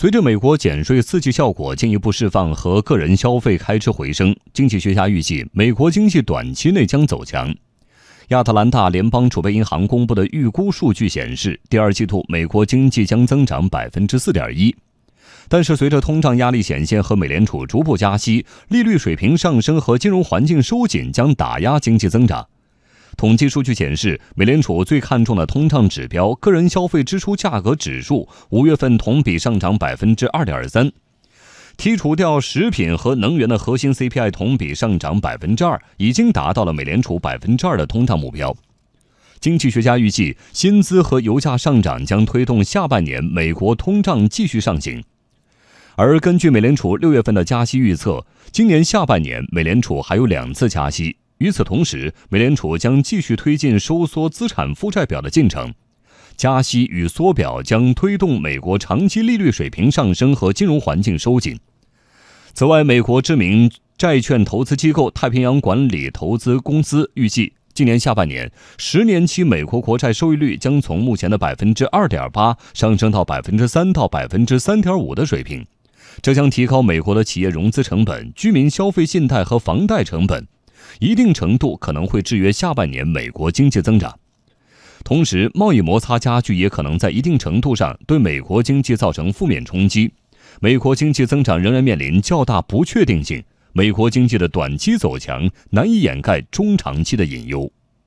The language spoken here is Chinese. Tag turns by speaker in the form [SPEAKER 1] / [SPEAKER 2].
[SPEAKER 1] 随着美国减税刺激效果进一步释放和个人消费开支回升，经济学家预计美国经济短期内将走强。亚特兰大联邦储备银行公布的预估数据显示，第二季度美国经济将增长百分之四点一。但是，随着通胀压力显现和美联储逐步加息，利率水平上升和金融环境收紧将打压经济增长。统计数据显示，美联储最看重的通胀指标——个人消费支出价格指数，五月份同比上涨百分之二点三。剔除掉食品和能源的核心 CPI 同比上涨百分之二，已经达到了美联储百分之二的通胀目标。经济学家预计，薪资和油价上涨将推动下半年美国通胀继续上行。而根据美联储六月份的加息预测，今年下半年美联储还有两次加息。与此同时，美联储将继续推进收缩资产负债表的进程，加息与缩表将推动美国长期利率水平上升和金融环境收紧。此外，美国知名债券投资机构太平洋管理投资公司预计，今年下半年十年期美国国债收益率将从目前的百分之二点八上升到百分之三到百分之三点五的水平，这将提高美国的企业融资成本、居民消费信贷和房贷成本。一定程度可能会制约下半年美国经济增长，同时贸易摩擦加剧也可能在一定程度上对美国经济造成负面冲击。美国经济增长仍然面临较大不确定性，美国经济的短期走强难以掩盖中长期的隐忧。